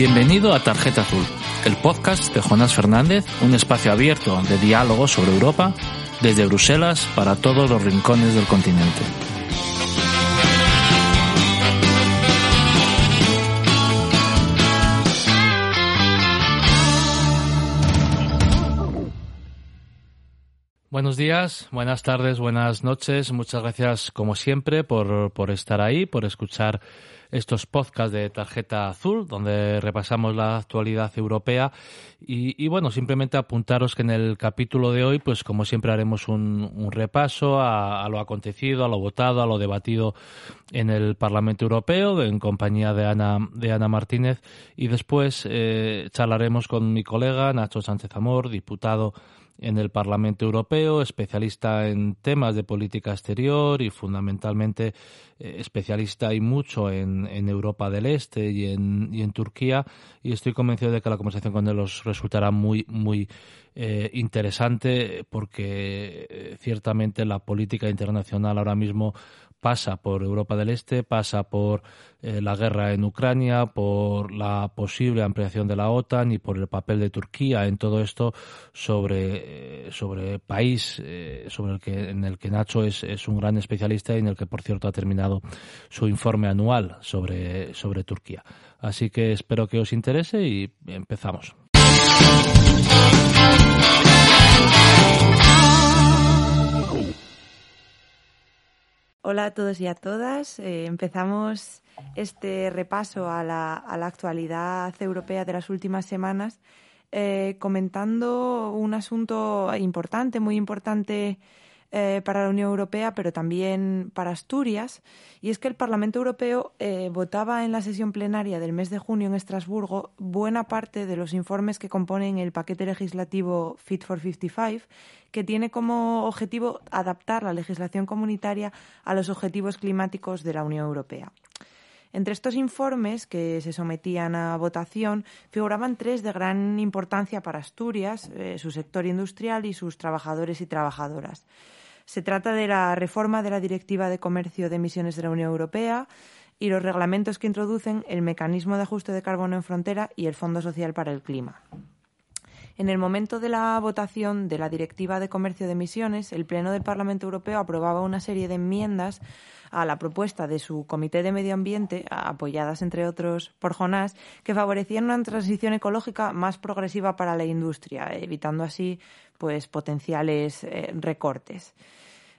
Bienvenido a Tarjeta Azul, el podcast de Jonás Fernández, un espacio abierto de diálogo sobre Europa desde Bruselas para todos los rincones del continente. Buenos días, buenas tardes, buenas noches. Muchas gracias, como siempre, por, por estar ahí, por escuchar estos podcasts de Tarjeta Azul, donde repasamos la actualidad europea. Y, bueno, simplemente apuntaros que en el capítulo de hoy, pues como siempre haremos un, repaso a, lo acontecido, a lo votado, a lo debatido en el Parlamento Europeo, en compañía de Ana, de Ana Martínez. Y después eh, charlaremos con mi colega Nacho Sánchez Amor, diputado en el Parlamento Europeo, especialista en temas de política exterior y fundamentalmente eh, especialista y mucho en, Europa del Este y en, y en Turquía. Y estoy convencido de que la conversación con él os resultará muy, muy eh, interesante porque eh, ciertamente la política internacional ahora mismo pasa por Europa del Este, pasa por eh, la guerra en Ucrania, por la posible ampliación de la OTAN y por el papel de Turquía en todo esto sobre, eh, sobre país eh, sobre el que, en el que Nacho es, es, un gran especialista y en el que, por cierto, ha terminado su informe anual sobre, sobre Turquía. Así que espero que os interese y empezamos. Hola a todos y a todas. Eh, empezamos este repaso a la, actualidad europea de las últimas semanas eh, comentando un asunto importante, muy importante eh, para la Unión Europea, pero también para Asturias, y es que el Parlamento Europeo eh, votaba en la sesión plenaria del mes de junio en Estrasburgo buena parte de los informes que componen el paquete legislativo Fit for 55, que tiene como objetivo adaptar la legislación comunitaria a los objetivos climáticos de la Unión Europea. Entre estos informes que se sometían a votación figuraban tres de gran importancia para Asturias, eh, su sector industrial y sus trabajadores y trabajadoras. Se trata de la reforma de la Directiva de Comercio de Emisiones de la Unión Europea y los reglamentos que introducen el mecanismo de ajuste de carbono en frontera y el Fondo Social para el Clima. En el momento de la votación de la Directiva de Comercio de Emisiones, el Pleno del Parlamento Europeo aprobaba una serie de enmiendas a la propuesta de su Comité de Medio Ambiente, apoyadas entre otros por Jonás, que favorecían una transición ecológica más progresiva para la industria, evitando así pues potenciales eh, recortes.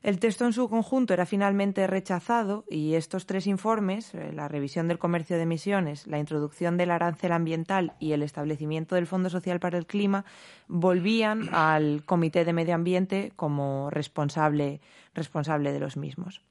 El texto en su conjunto era finalmente rechazado y estos tres informes, eh, la revisión del comercio de emisiones, la introducción del arancel ambiental y el establecimiento del Fondo Social para el Clima, volvían al Comité de Medio Ambiente como responsable, responsable de los mismos.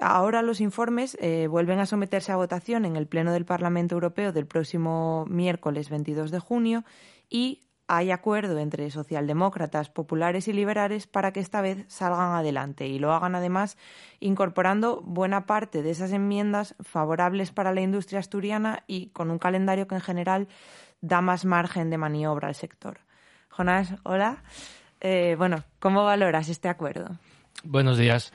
Ahora los informes eh, vuelven a someterse a votación en el Pleno del Parlamento Europeo del próximo miércoles 22 de junio y hay acuerdo entre socialdemócratas, populares y liberales para que esta vez salgan adelante y lo hagan además incorporando buena parte de esas enmiendas favorables para la industria asturiana y con un calendario que en general da más margen de maniobra al sector. Jonás, hola. Eh, bueno, ¿cómo valoras este acuerdo? Buenos días.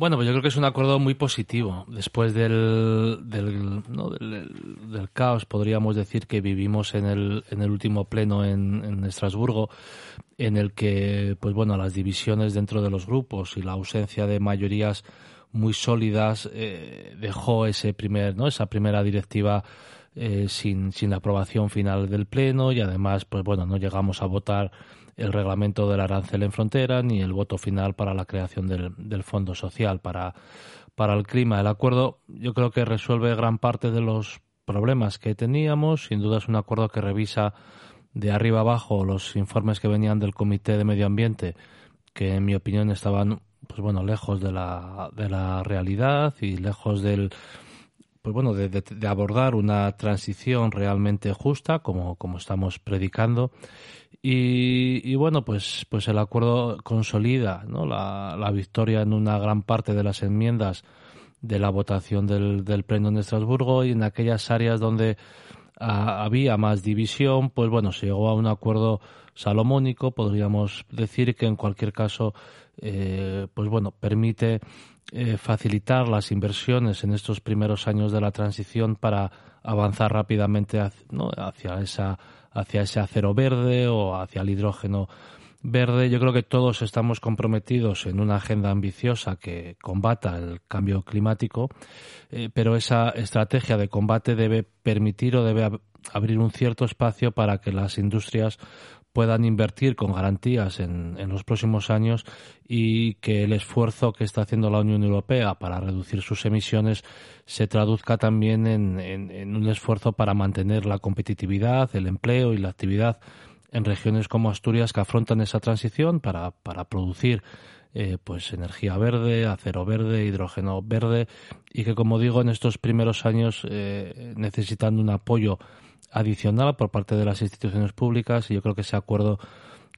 Bueno, pues yo creo que es un acuerdo muy positivo. Después del, del, del, caos, podríamos decir que vivimos en el, en el último pleno en, en, Estrasburgo, en el que, pues bueno, las divisiones dentro de los grupos y la ausencia de mayorías muy sólidas eh, dejó ese primer, ¿no? esa primera directiva eh, sin, sin la aprobación final del pleno y además, pues bueno, no llegamos a votar el reglamento del arancel en frontera ni el voto final para la creación del, del Fondo Social para, para el clima. El acuerdo yo creo que resuelve gran parte de los problemas que teníamos. Sin duda es un acuerdo que revisa de arriba abajo los informes que venían del Comité de Medio Ambiente, que en mi opinión estaban pues bueno lejos de la, de la realidad y lejos del pues bueno de, abordar una transición realmente justa como, como estamos predicando y, bueno, pues, pues el acuerdo consolida ¿no? la, la, victoria en una gran parte de las enmiendas de la votación del, del pleno en Estrasburgo y en aquellas áreas donde había más división, pues bueno, se llegó a un acuerdo salomónico, podríamos decir que en cualquier caso, eh, pues bueno, permite eh, facilitar las inversiones en estos primeros años de la transición para avanzar rápidamente hacia, esa, hacia ese acero verde o hacia el hidrógeno verde. Yo creo que todos estamos comprometidos en una agenda ambiciosa que combata el cambio climático, eh, pero esa estrategia de combate debe permitir o debe abrir un cierto espacio para que las industrias puedan invertir con garantías en, los próximos años y que el esfuerzo que está haciendo la Unión Europea para reducir sus emisiones se traduzca también en un esfuerzo para mantener la competitividad, el empleo y la actividad en regiones como Asturias que afrontan esa transición para, para producir eh, pues energía verde, acero verde, hidrógeno verde y que como digo en estos primeros años eh, necesitan un apoyo adicional por parte de las instituciones públicas y yo creo que ese acuerdo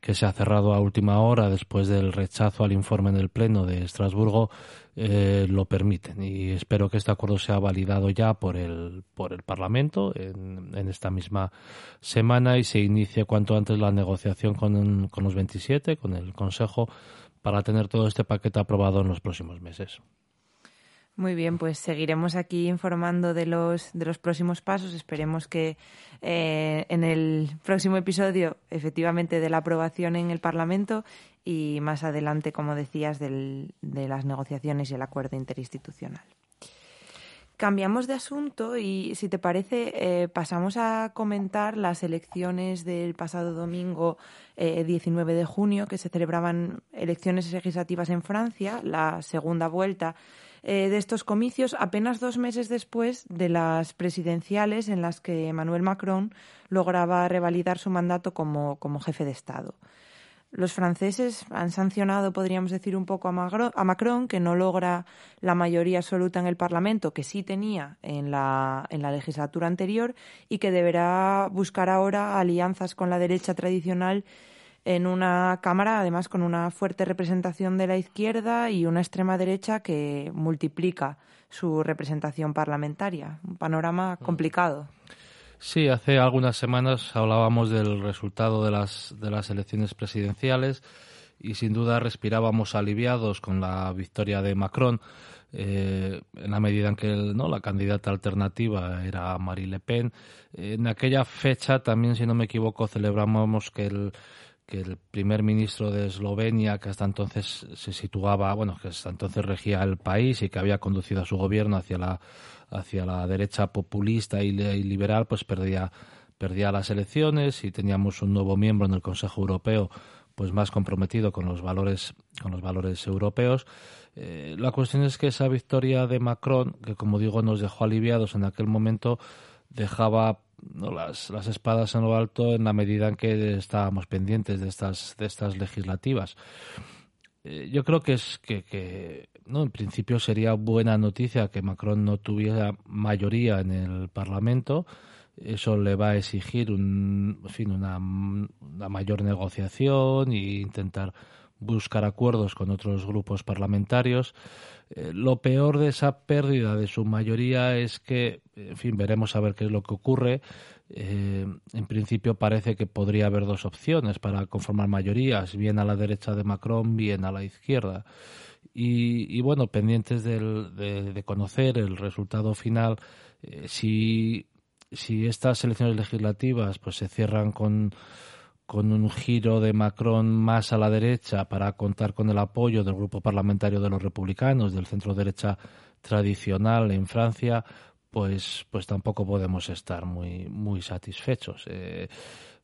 que se ha cerrado a última hora después del rechazo al informe en el Pleno de Estrasburgo eh, lo permiten y espero que este acuerdo sea validado ya por el, por el Parlamento en, en esta misma semana y se inicie cuanto antes la negociación con, con los 27, con el Consejo, para tener todo este paquete aprobado en los próximos meses. Muy bien, pues seguiremos aquí informando de los, de los próximos pasos. Esperemos que eh, en el próximo episodio, efectivamente, de la aprobación en el Parlamento y más adelante, como decías, del, de las negociaciones y el acuerdo interinstitucional. Cambiamos de asunto y, si te parece, eh, pasamos a comentar las elecciones del pasado domingo 19 eh, de junio, que se celebraban elecciones legislativas en Francia, la segunda vuelta eh, de estos comicios apenas dos meses después de las presidenciales en las que Emmanuel Macron lograba revalidar su mandato como, jefe de Estado. Los franceses han sancionado, podríamos decir, un poco a Macron, que no logra la mayoría absoluta en el Parlamento, que sí tenía en la, en la legislatura anterior, y que deberá buscar ahora alianzas con la derecha tradicional en una Cámara, además, con una fuerte representación de la izquierda y una extrema derecha que multiplica su representación parlamentaria. Un panorama mm. complicado. Sí, hace algunas semanas hablábamos del resultado de las, de las elecciones presidenciales y sin duda respirábamos aliviados con la victoria de Macron. Eh, en la medida en que ¿no? la candidata alternativa era Marie Le Pen. En aquella fecha también, si no me equivoco, celebramos que el, que el primer ministro de Eslovenia, que hasta entonces se situaba, bueno, que hasta entonces regía el país y que había conducido a su gobierno hacia la, hacia la derecha populista y, liberal, pues perdía, perdía las elecciones y teníamos un nuevo miembro en el Consejo Europeo pues más comprometido con los valores con los valores europeos. Eh, la cuestión es que esa victoria de Macron que como digo nos dejó aliviados en aquel momento dejaba las, las espadas en lo alto en la medida en que estábamos pendientes de estas, de estas legislativas. Eh, yo creo que es que, que no en principio sería buena noticia que Macron no tuviera mayoría en el Parlamento. Eso le va a exigir un, fin, una, una, mayor negociación e intentar buscar acuerdos con otros grupos parlamentarios. Eh, lo peor de esa pérdida de su mayoría es que, en fin, veremos a ver qué es lo que ocurre. Eh, en principio parece que podría haber dos opciones para conformar mayorías, bien a la derecha de Macron, bien a la izquierda. Y, bueno, pendientes de, conocer el resultado final, eh, si, si estas elecciones legislativas pues se cierran con con un giro de Macron más a la derecha para contar con el apoyo del grupo parlamentario de los republicanos, del centro derecha tradicional en Francia, pues, pues tampoco podemos estar muy, muy satisfechos. Eh,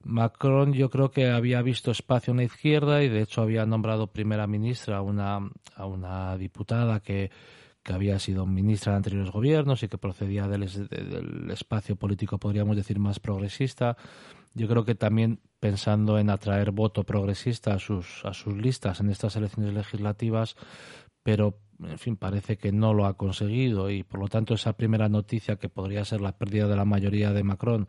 Macron yo creo que había visto espacio en la izquierda y de hecho había nombrado primera ministra a una, a una diputada que, que había sido ministra de anteriores gobiernos y que procedía del, del espacio político, podríamos decir, más progresista. Yo creo que también pensando en atraer voto progresista a sus, a sus listas en estas elecciones legislativas, pero en fin, parece que no lo ha conseguido y por lo tanto esa primera noticia que podría ser la pérdida de la mayoría de Macron,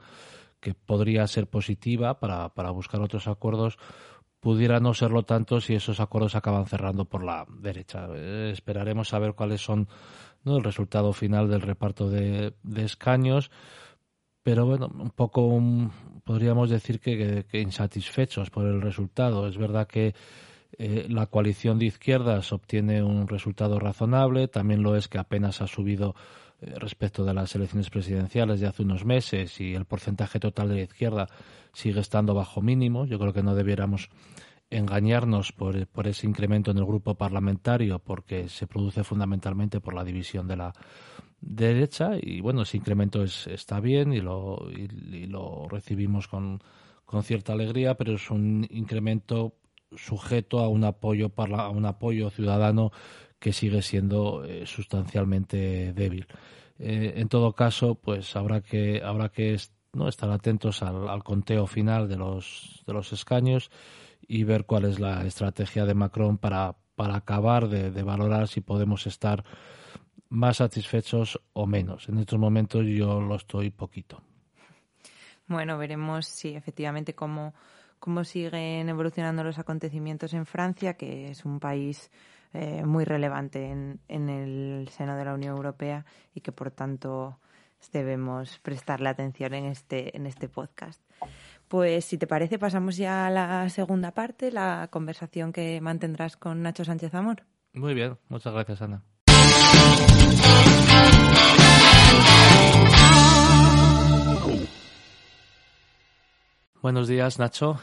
que podría ser positiva para, para buscar otros acuerdos, pudiera no serlo tanto si esos acuerdos acaban cerrando por la derecha. Eh, esperaremos a ver cuáles son ¿no? el resultado final del reparto de, de escaños pero bueno, un poco podríamos decir que, insatisfechos por el resultado. Es verdad que eh, la coalición de izquierdas obtiene un resultado razonable, también lo es que apenas ha subido eh, respecto de las elecciones presidenciales de hace unos meses y el porcentaje total de la izquierda sigue estando bajo mínimo. Yo creo que no debiéramos engañarnos por, por, ese incremento en el grupo parlamentario porque se produce fundamentalmente por la división de la derecha y bueno ese incremento es, está bien y lo, y lo recibimos con, con cierta alegría pero es un incremento sujeto a un apoyo para a un apoyo ciudadano que sigue siendo eh, sustancialmente débil. Eh, en todo caso, pues habrá que habrá que no estar atentos al, conteo final de los de los escaños y ver cuál es la estrategia de Macron para para acabar de, de valorar si podemos estar más satisfechos o menos. En estos momentos yo lo estoy poquito. Bueno, veremos si efectivamente cómo cómo siguen evolucionando los acontecimientos en Francia, que es un país eh, muy relevante en, en, el seno de la Unión Europea y que por tanto debemos prestarle atención en este, en este podcast. Pues si te parece, pasamos ya a la segunda parte, la conversación que mantendrás con Nacho Sánchez Amor. Muy bien, muchas gracias, Ana. Buenos días, Nacho.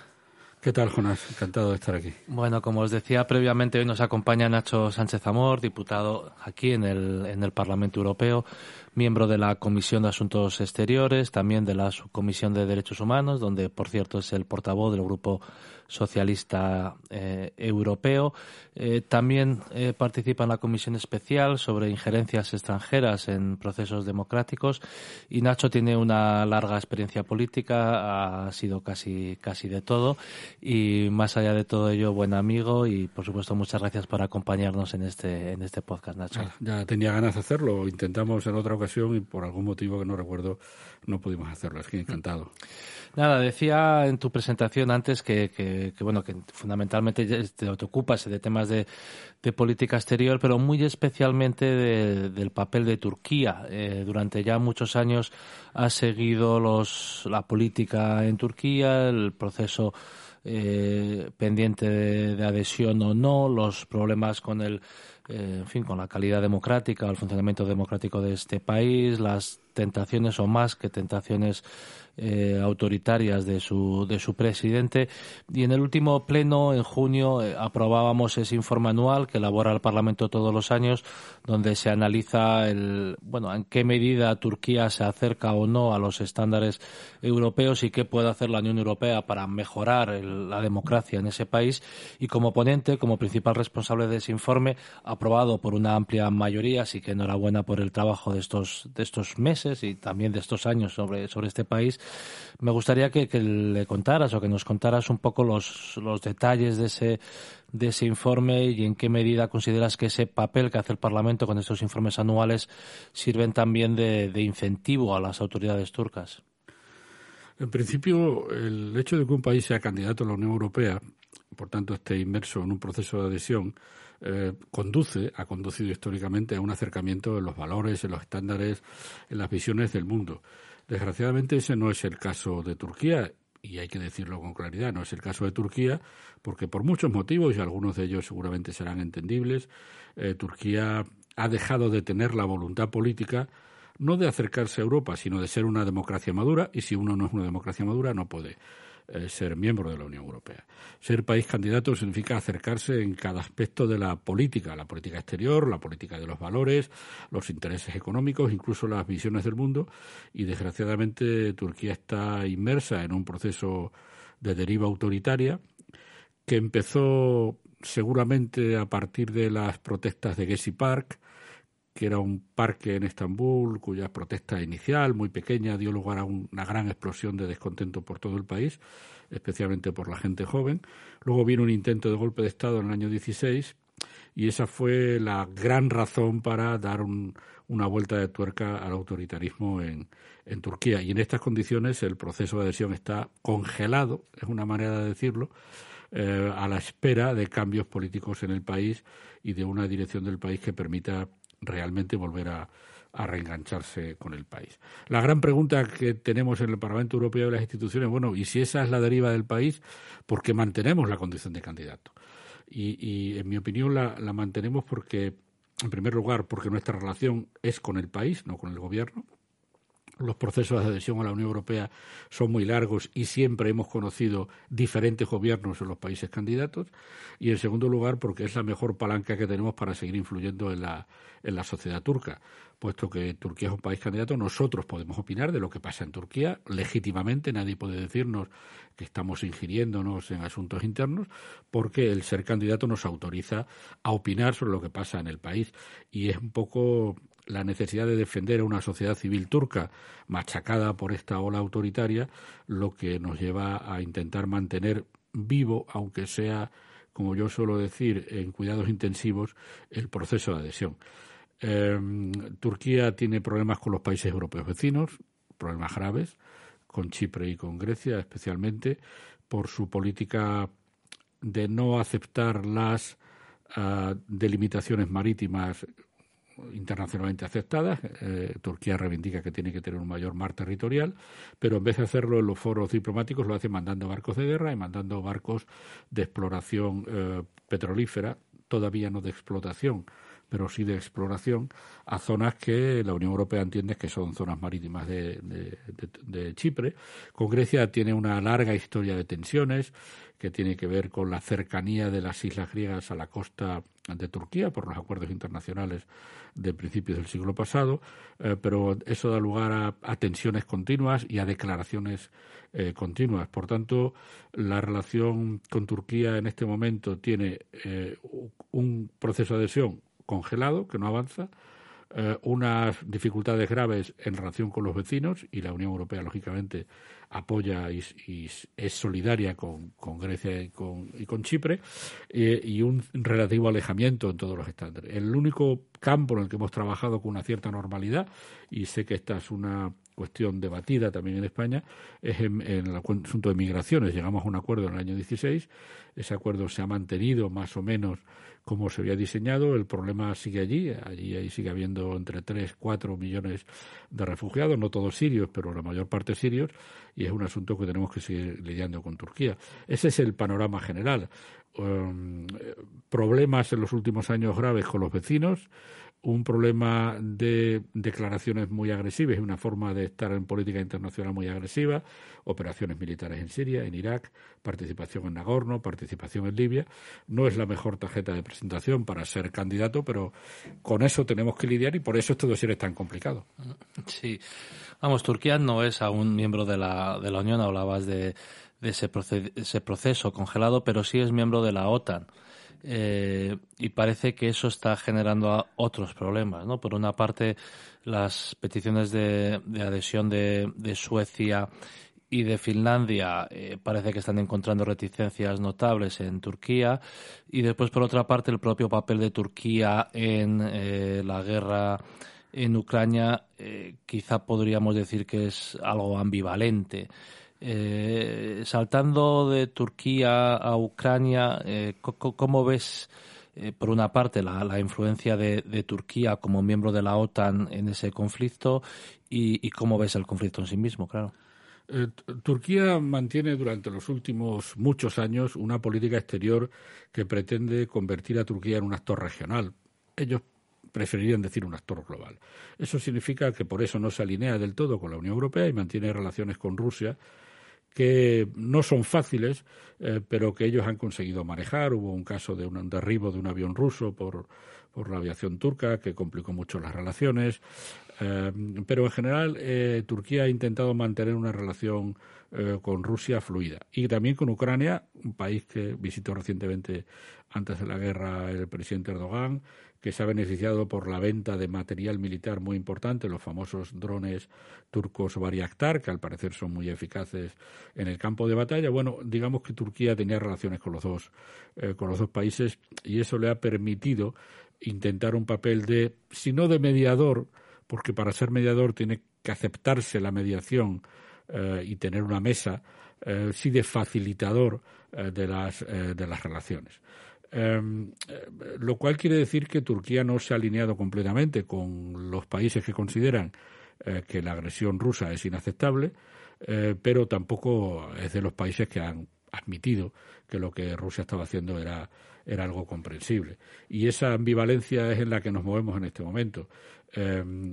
¿Qué tal, Jonás? Encantado de estar aquí. Bueno, como os decía previamente, hoy nos acompaña Nacho Sánchez Amor, diputado aquí en el, en el Parlamento Europeo, miembro de la Comisión de Asuntos Exteriores, también de la Subcomisión de Derechos Humanos, donde, por cierto, es el portavoz del Grupo socialista eh, europeo. Eh, también eh, participa en la comisión especial sobre injerencias extranjeras en procesos democráticos y Nacho tiene una larga experiencia política, ha sido casi, casi de todo y más allá de todo ello, buen amigo y por supuesto muchas gracias por acompañarnos en este, en este podcast, Nacho. Ya tenía ganas de hacerlo, intentamos en otra ocasión y por algún motivo que no recuerdo no pudimos hacerlo, es que encantado. Nada, decía en tu presentación antes que, que, bueno, que fundamentalmente te, ocupas de temas de, de, política exterior, pero muy especialmente del papel de Turquía. Eh, durante ya muchos años has seguido los, la política en Turquía, el proceso eh, pendiente de, adhesión o no, los problemas con el, eh, en fin, con la calidad democrática, el funcionamiento democrático de este país, las tentaciones o más que tentaciones eh, autoritarias de su, de su presidente. Y en el último pleno, en junio, eh, aprobábamos ese informe anual que elabora el Parlamento todos los años, donde se analiza el, bueno, en qué medida Turquía se acerca o no a los estándares europeos y qué puede hacer la Unión Europea para mejorar la democracia en ese país. Y como ponente, como principal responsable de ese informe, aprobado por una amplia mayoría, así que enhorabuena por el trabajo de estos, de estos meses y también de estos años sobre, sobre este país me gustaría que, le contaras o que nos contaras un poco los, detalles de ese, de ese informe y en qué medida consideras que ese papel que hace el Parlamento con estos informes anuales sirven también de, incentivo a las autoridades turcas. En principio, el hecho de que un país sea candidato a la Unión Europea, por tanto esté inmerso en un proceso de adhesión, eh, conduce, ha conducido históricamente a un acercamiento en los valores, en los estándares, en las visiones del mundo. Desgraciadamente ese no es el caso de Turquía y hay que decirlo con claridad, no es el caso de Turquía, porque por muchos motivos, y algunos de ellos seguramente serán entendibles, eh, Turquía ha dejado de tener la voluntad política no de acercarse a Europa, sino de ser una democracia madura, y si uno no es una democracia madura, no puede eh, ser miembro de la Unión Europea. Ser país candidato significa acercarse en cada aspecto de la política, la política exterior, la política de los valores, los intereses económicos, incluso las visiones del mundo. Y desgraciadamente Turquía está inmersa en un proceso de deriva autoritaria que empezó seguramente a partir de las protestas de Gezi Park, que era un parque en Estambul cuya protesta inicial, muy pequeña, dio lugar a una gran explosión de descontento por todo el país, especialmente por la gente joven. Luego vino un intento de golpe de Estado en el año 16 y esa fue la gran razón para dar una vuelta de tuerca al autoritarismo en, en Turquía. Y en estas condiciones el proceso de adhesión está congelado, es una manera de decirlo, eh, a la espera de cambios políticos en el país y de una dirección del país que permita realmente volver a, reengancharse con el país. La gran pregunta que tenemos en el Parlamento Europeo y las instituciones, bueno, y si esa es la deriva del país, ¿por qué mantenemos la condición de candidato? Y, en mi opinión la, la mantenemos porque, en primer lugar, porque nuestra relación es con el país, no con el gobierno los procesos de adhesión a la Unión Europea son muy largos y siempre hemos conocido diferentes gobiernos en los países candidatos. Y en segundo lugar, porque es la mejor palanca que tenemos para seguir influyendo en la, en la sociedad turca. Puesto que Turquía es un país candidato, nosotros podemos opinar de lo que pasa en Turquía legítimamente. Nadie puede decirnos que estamos ingiriéndonos en asuntos internos, porque el ser candidato nos autoriza a opinar sobre lo que pasa en el país. Y es un poco la necesidad de defender a una sociedad civil turca machacada por esta ola autoritaria, lo que nos lleva a intentar mantener vivo, aunque sea, como yo suelo decir, en cuidados intensivos, el proceso de adhesión. Em, Turquía tiene problemas con los países europeos vecinos, problemas graves, con Chipre y con Grecia especialmente, por su política de no aceptar las ah, delimitaciones marítimas internacionalmente aceptadas. Eh, Turquía reivindica que tiene que tener un mayor mar territorial, pero en vez de hacerlo en los foros diplomáticos, lo hace mandando barcos de guerra y mandando barcos de exploración eh, petrolífera, todavía no de explotación, pero sí de exploración, a zonas que la Unión Europea entiende que son zonas marítimas de, de Chipre. Con Grecia tiene una larga historia de tensiones que tiene que ver con la cercanía de las islas griegas a la costa de Turquía por los acuerdos internacionales de principios del siglo pasado, eh, pero eso da lugar a, tensiones continuas y a declaraciones eh, continuas. Por tanto, la relación con Turquía en este momento tiene eh, un proceso de adhesión congelado, que no avanza, unas dificultades graves en relación con los vecinos y la Unión Europea, lógicamente, apoya y, es solidaria con, Grecia y con, y con Chipre, eh, y un relativo alejamiento en todos los estándares. El único campo en el que hemos trabajado con una cierta normalidad, y sé que esta es una cuestión debatida también en España, es en, en, el asunto de migraciones. Llegamos a un acuerdo en el año 16, ese acuerdo se ha mantenido más o menos como se había diseñado, el problema sigue allí, allí ahí sigue habiendo entre 3, 4 millones de refugiados, no todos sirios, pero la mayor parte sirios, y es un asunto que tenemos que seguir lidiando con Turquía. Ese es el panorama general. Um, problemas en los últimos años graves con los vecinos, un problema de declaraciones muy agresivas y una forma de estar en política internacional muy agresiva, operaciones militares en Siria, en Irak, participación en Nagorno, participación en Libia. No es la mejor tarjeta de presentación para ser candidato, pero con eso tenemos que lidiar y por eso este dossier es tan complicado. Sí. Vamos, Turquía no es aún miembro de la, de la Unión, hablabas de, de ese, ese proceso congelado, pero sí es miembro de la OTAN. Eh, y parece que eso está generando otros problemas, ¿no? Por una parte, las peticiones de, adhesión de, Suecia y de Finlandia eh, parece que están encontrando reticencias notables en Turquía y después por otra parte el propio papel de Turquía en eh, la guerra en Ucrania quizá podríamos decir que es algo ambivalente. Eh, saltando de Turquía a Ucrania, eh, ¿cómo ves, eh, por una parte, la, influencia de, Turquía como miembro de la OTAN en ese conflicto y, cómo ves el conflicto en sí mismo, claro? Turquía mantiene durante los últimos muchos años una política exterior que pretende convertir a Turquía en un actor regional. Ellos preferirían decir un actor global. Eso significa que por eso no se alinea del todo con la Unión Europea y mantiene relaciones con Rusia que no son fáciles, eh, pero que ellos han conseguido manejar. Hubo un caso de un derribo de un avión ruso por, por la aviación turca que complicó mucho las relaciones. Eh, pero en general, eh, Turquía ha intentado mantener una relación con Rusia fluida. Y también con Ucrania, un país que visitó recientemente antes de la guerra el presidente Erdogan que se ha beneficiado por la venta de material militar muy importante, los famosos drones turcos Bayraktar, que al parecer son muy eficaces en el campo de batalla. Bueno, digamos que Turquía tenía relaciones con los dos, eh, con los dos países y eso le ha permitido intentar un papel de, si no de mediador, porque para ser mediador tiene que aceptarse la mediación eh, y tener una mesa, eh, sí de facilitador de, las, de las relaciones. Em, eh, lo cual quiere decir que Turquía no se ha alineado completamente con los países que consideran eh, que la agresión rusa es inaceptable, eh, pero tampoco es de los países que han admitido que lo que Rusia estaba haciendo era, era algo comprensible. Y esa ambivalencia es en la que nos movemos en este momento. Em,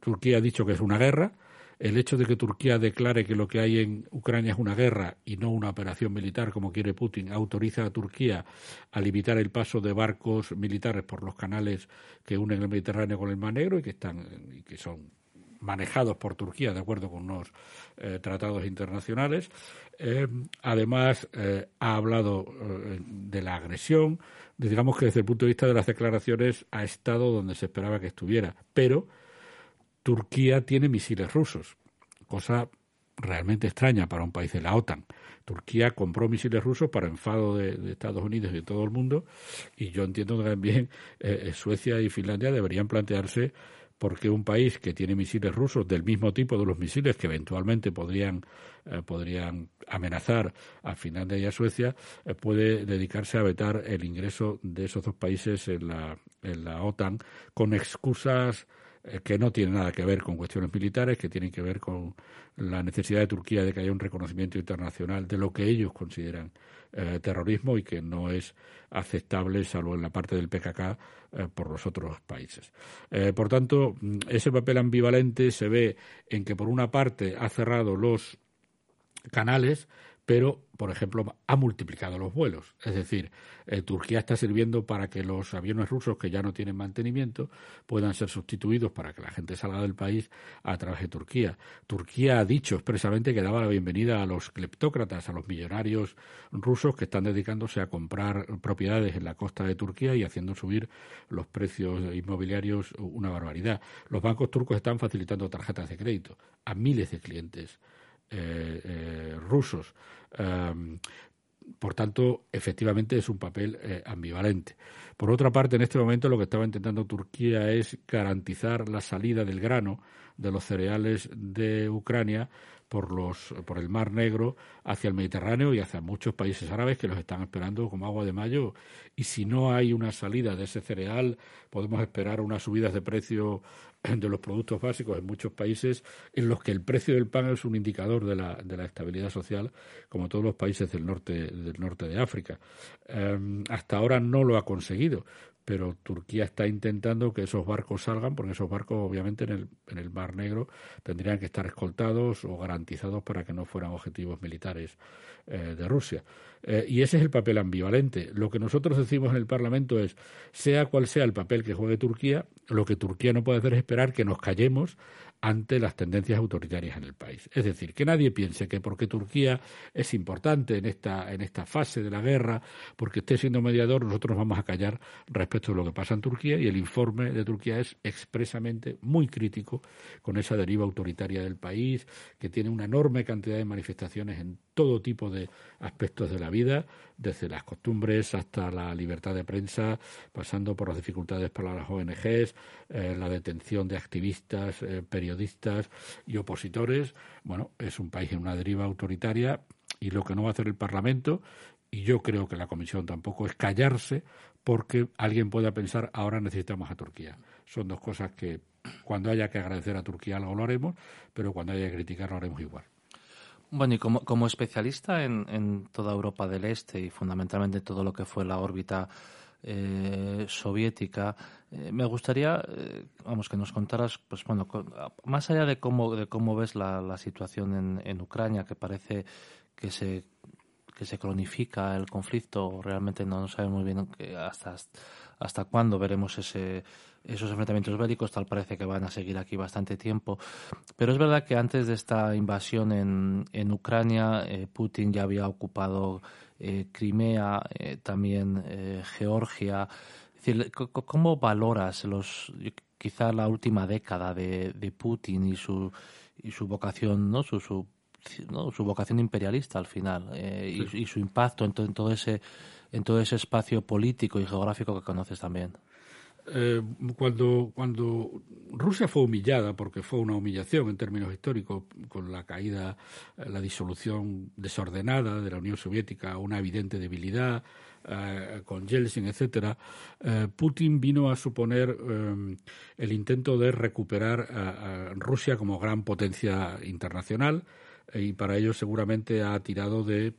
Turquía ha dicho que es una guerra. El hecho de que Turquía declare que lo que hay en Ucrania es una guerra y no una operación militar, como quiere Putin, autoriza a Turquía a limitar el paso de barcos militares por los canales que unen el Mediterráneo con el Mar Negro y que están y que son manejados por Turquía de acuerdo con unos eh, tratados internacionales. Eh, además, eh, ha hablado de la agresión, digamos que desde el punto de vista de las declaraciones ha estado donde se esperaba que estuviera, pero Turquía tiene misiles rusos, cosa realmente extraña para un país de la OTAN. Turquía compró misiles rusos para enfado de, Estados Unidos y de todo el mundo, y yo entiendo también Suecia y Finlandia deberían plantearse porque un país que tiene misiles rusos del mismo tipo de los misiles que eventualmente podrían, eh, podrían amenazar a Finlandia y a Suecia, eh, puede dedicarse a vetar el ingreso de esos dos países en la, en la OTAN con excusas eh, que no tienen nada que ver con cuestiones militares, que tienen que ver con la necesidad de Turquía de que haya un reconocimiento internacional de lo que ellos consideran eh, terrorismo y que no es aceptable, salvo en la parte del PKK, eh, por los otros países. Eh, por tanto, mm, ese papel ambivalente se ve en que, por una parte, ha cerrado los canales, pero, por ejemplo, ha multiplicado los vuelos. Es decir, eh, Turquía está sirviendo para que los aviones rusos que ya no tienen mantenimiento puedan ser sustituidos para que la gente salga del país a través de Turquía. Turquía ha dicho expresamente que daba la bienvenida a los cleptócratas, a los millonarios rusos que están dedicándose a comprar propiedades en la costa de Turquía y haciendo subir los precios inmobiliarios una barbaridad. Los bancos turcos están facilitando tarjetas de crédito a miles de clientes rusos. Em, por tanto, efectivamente es un papel eh, ambivalente. Por otra parte, en este momento lo que estaba intentando Turquía es garantizar la salida del grano de los cereales de Ucrania por, los, por el Mar Negro hacia el Mediterráneo y hacia muchos países árabes que los están esperando como agua de mayo. Y si no hay una salida de ese cereal, podemos esperar unas subidas de precio de los productos básicos en muchos países en los que el precio del pan es un indicador de la, de la estabilidad social, como todos los países del norte, del norte de África. Em, hasta ahora no lo ha conseguido, pero Turquía está intentando que esos barcos salgan, porque esos barcos obviamente en el, en el Mar Negro tendrían que estar escoltados o garantizados para que no fueran objetivos militares eh, de Rusia. Eh, y ese es el papel ambivalente. Lo que nosotros decimos en el Parlamento es, sea cual sea el papel que juegue Turquía, lo que Turquía no puede hacer es esperar que nos callemos ante las tendencias autoritarias en el país. Es decir, que nadie piense que porque Turquía es importante en esta, en esta fase de la guerra, porque esté siendo mediador, nosotros nos vamos a callar respecto a lo que pasa en Turquía y el informe de Turquía es expresamente muy crítico con esa deriva autoritaria del país, que tiene una enorme cantidad de manifestaciones en todo tipo de aspectos de la vida, desde las costumbres hasta la libertad de prensa, pasando por las dificultades para las ONGs, eh, la detención de activistas, eh, y opositores. Bueno, es un país en una deriva autoritaria y lo que no va a hacer el Parlamento, y yo creo que la Comisión tampoco, es callarse porque alguien pueda pensar ahora necesitamos a Turquía. Son dos cosas que cuando haya que agradecer a Turquía algo lo haremos, pero cuando haya que criticar lo haremos igual. Bueno, y como, como especialista en, en, toda Europa del Este y fundamentalmente todo lo que fue la órbita eh, soviética, eh, me gustaría, eh, vamos, que nos contaras, pues bueno, más allá de cómo, de cómo ves la, la situación en, en, Ucrania, que parece que se que se cronifica el conflicto, realmente no sabemos muy bien hasta hasta cuándo veremos ese esos enfrentamientos bélicos, tal parece que van a seguir aquí bastante tiempo. Pero es verdad que antes de esta invasión en, en Ucrania, eh, Putin ya había ocupado eh, Crimea, eh, también Georgia. Es decir, ¿cómo valoras los quizá la última década de, de Putin y su y su vocación, ¿no? Su, su, ¿no? su vocación imperialista al final y, y, su impacto en, en todo ese en todo ese espacio político y geográfico que conoces también. Eh, cuando, cuando Rusia fue humillada, porque fue una humillación en términos históricos, con la caída, eh, la disolución desordenada de la Unión Soviética, una evidente debilidad, eh, con Yeltsin, etcétera, Putin vino a suponer el intento de recuperar a, Rusia como gran potencia internacional y para ello seguramente ha tirado de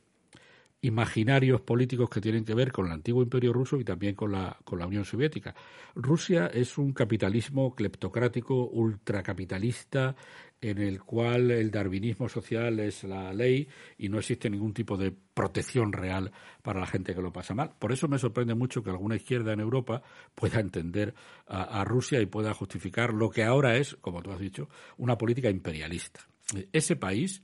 imaginarios políticos que tienen que ver con el antiguo imperio ruso y también con la, con la Unión Soviética. Rusia es un capitalismo cleptocrático, ultracapitalista, en el cual el darwinismo social es la ley y no existe ningún tipo de protección real para la gente que lo pasa mal. Por eso me sorprende mucho que alguna izquierda en Europa pueda entender a, a Rusia y pueda justificar lo que ahora es, como tú has dicho, una política imperialista. Ese país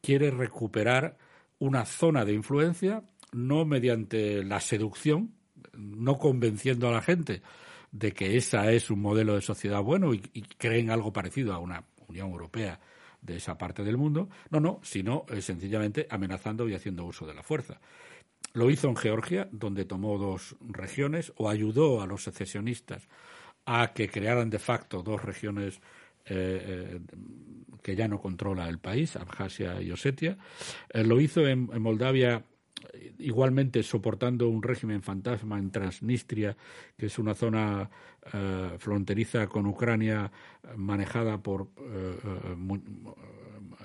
quiere recuperar una zona de influencia, no mediante la seducción, no convenciendo a la gente de que esa es un modelo de sociedad bueno y, creen algo parecido a una Unión Europea de esa parte del mundo, no, no, sino eh, sencillamente amenazando y haciendo uso de la fuerza. Lo hizo en Georgia, donde tomó dos regiones o ayudó a los secesionistas a que crearan de facto dos regiones eh, eh, que ya no controla el país, Abjasia y Osetia. Eh, lo hizo en, Moldavia igualmente soportando un régimen fantasma en Transnistria, que es una zona fronteriza con Ucrania manejada por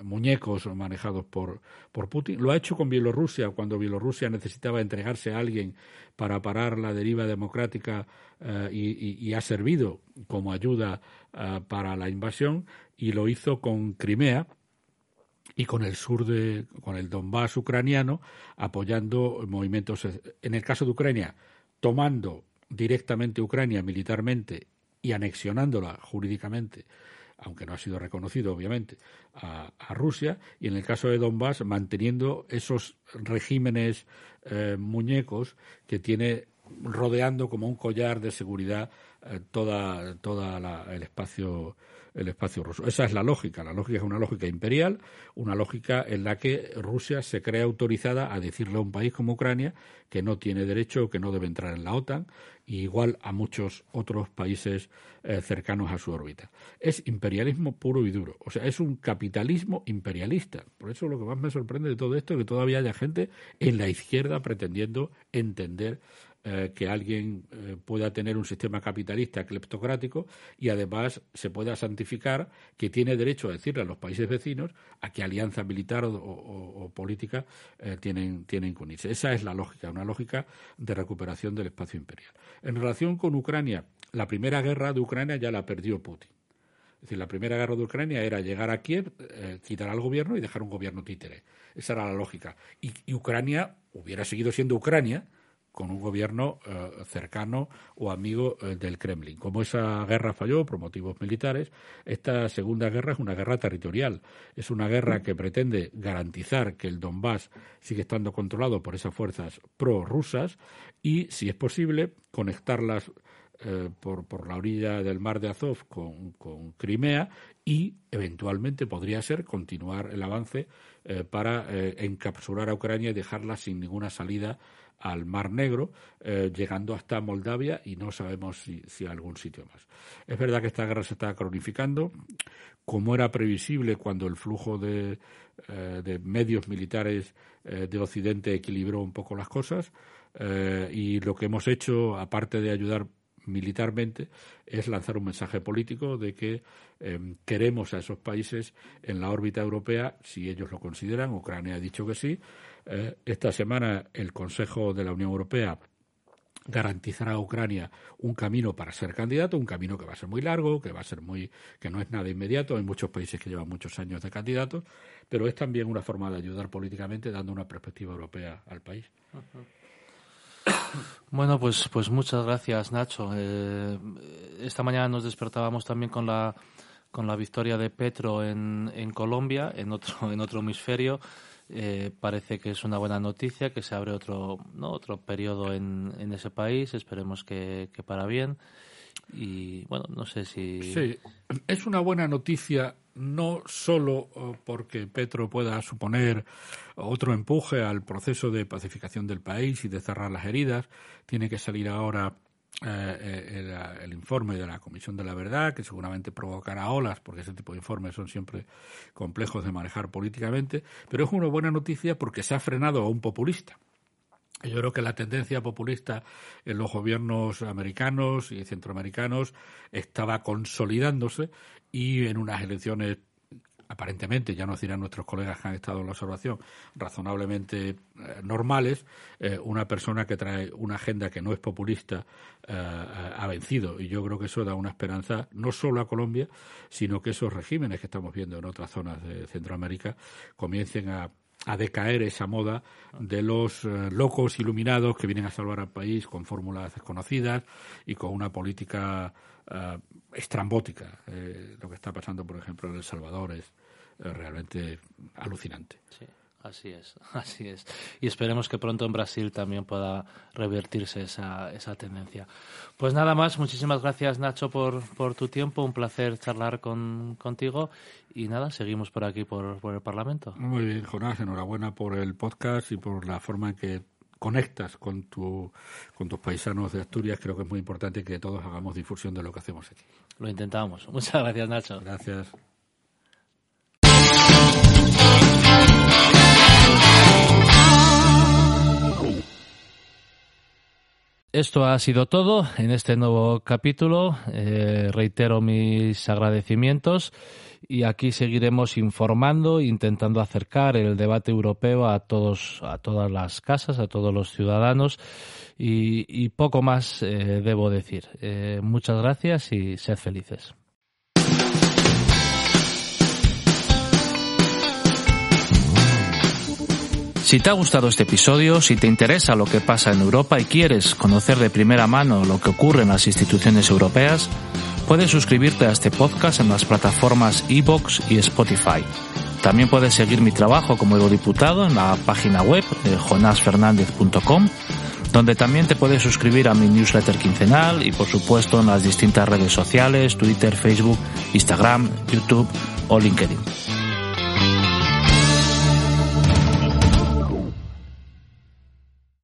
muñecos manejados por, por Putin. Lo ha hecho con Bielorrusia, cuando Bielorrusia necesitaba entregarse a alguien para parar la deriva democrática eh, y, ha servido como ayuda eh, para la invasión, y lo hizo con Crimea, y con el sur de con el Donbass ucraniano apoyando movimientos en el caso de Ucrania tomando directamente Ucrania militarmente y anexionándola jurídicamente aunque no ha sido reconocido obviamente, a, Rusia, y en el caso de Donbass manteniendo esos regímenes eh, muñecos que tiene rodeando como un collar de seguridad eh, toda, toda el espacio el espacio ruso. Esa es la lógica. La lógica es una lógica imperial, una lógica en la que Rusia se cree autorizada a decirle a un país como Ucrania que no tiene derecho que no debe entrar en la OTAN, igual a muchos otros países eh, cercanos a su órbita. Es imperialismo puro y duro. O sea, es un capitalismo imperialista. Por eso lo que más me sorprende de todo esto es que todavía haya gente en la izquierda pretendiendo entender eh, que alguien eh, pueda tener un sistema capitalista cleptocrático y además se pueda santificar que tiene derecho a decirle a los países vecinos a qué alianza militar o, política eh, tienen, tienen con irse. Esa es la lógica, una lógica de recuperación del espacio imperial. En relación con Ucrania, la primera guerra de Ucrania ya la perdió Putin. Es decir, la primera guerra de Ucrania era llegar a Kiev, quitar al gobierno y dejar un gobierno títere. Esa era la lógica. y Ucrania hubiera seguido siendo Ucrania con un gobierno eh, cercano o amigo eh, del Kremlin. Como esa guerra falló por motivos militares, esta segunda guerra es una guerra territorial. Es una guerra que pretende garantizar que el Donbass sigue estando controlado por esas fuerzas prorrusas y, si es posible, conectarlas eh, por, la orilla del mar de Azov con, con Crimea y, eventualmente, podría ser continuar el avance para encapsular a Ucrania y dejarla sin ninguna salida al Mar Negro, eh, llegando hasta Moldavia y no sabemos si, si algún sitio más. Es verdad que esta guerra se está cronificando, como era previsible cuando el flujo de, eh, medios militares eh, de Occidente equilibró un poco las cosas, y lo que hemos hecho, aparte de ayudar militarmente es lanzar un mensaje político de que queremos a esos países en la órbita europea si ellos lo consideran. Ucrania ha dicho que sí. Eh, esta semana el Consejo de la Unión Europea garantizará a Ucrania un camino para ser candidato, un camino que va a ser muy largo, que va a ser muy, que no es nada inmediato. Hay muchos países que llevan muchos años de candidatos, pero es también una forma de ayudar políticamente, dando una perspectiva europea al país. Bueno, pues, pues muchas gracias, Nacho. Eh, esta mañana nos despertábamos también con la con la victoria de Petro en, en Colombia, en otro en otro hemisferio. Eh, parece que es una buena noticia, que se abre otro, ¿no? otro periodo en, en ese país, esperemos que, para bien. Y bueno, no sé si. Sí, es una buena noticia no solo eh, porque Petro pueda suponer otro empuje al proceso de pacificación del país y de cerrar las heridas, tiene que salir ahora eh, eh, el, informe de la Comisión de la Verdad, que seguramente provocará olas, porque ese tipo de informes son siempre complejos de manejar políticamente, pero es una buena noticia porque se ha frenado a un populista. Yo creo que la tendencia populista en los gobiernos americanos y centroamericanos estaba consolidándose y en unas elecciones aparentemente, ya nos dirán nuestros colegas que han estado en la observación, razonablemente eh, normales, eh, una persona que trae una agenda que no es populista eh, ha vencido. Y yo creo que eso da una esperanza no solo a Colombia, sino que esos regímenes que estamos viendo en otras zonas de Centroamérica comiencen a a decaer esa moda de los locos iluminados que vienen a salvar al país con fórmulas desconocidas y con una política estrambótica. lo que está pasando, por ejemplo, en El Salvador es realmente alucinante. Sí. Así es, así es. Y esperemos que pronto en Brasil también pueda revertirse esa, esa tendencia. Pues nada más, muchísimas gracias Nacho por, por tu tiempo, un placer charlar con, contigo y nada, seguimos por aquí, por, por el Parlamento. Muy bien, Jonás, enhorabuena por el podcast y por la forma en que conectas con, tu, con tus paisanos de Asturias. Creo que es muy importante que todos hagamos difusión de lo que hacemos aquí. Lo intentamos. Muchas gracias, Nacho. Gracias. Esto ha sido todo en este nuevo capítulo. Eh, reitero mis agradecimientos y aquí seguiremos informando, intentando acercar el debate europeo a todos, a todas las casas, a todos los ciudadanos y, poco más eh, debo decir. Eh, muchas gracias y sed felices. Si te ha gustado este episodio, si te interesa lo que pasa en Europa y quieres conocer de primera mano lo que ocurre en las instituciones europeas, puedes suscribirte a este podcast en las plataformas iBox y Spotify. También puedes seguir mi trabajo como eurodiputado en la página web de jonasfernandez.com, donde también te puedes suscribir a mi newsletter quincenal y por supuesto en las distintas redes sociales, Twitter, Facebook, Instagram, YouTube o LinkedIn.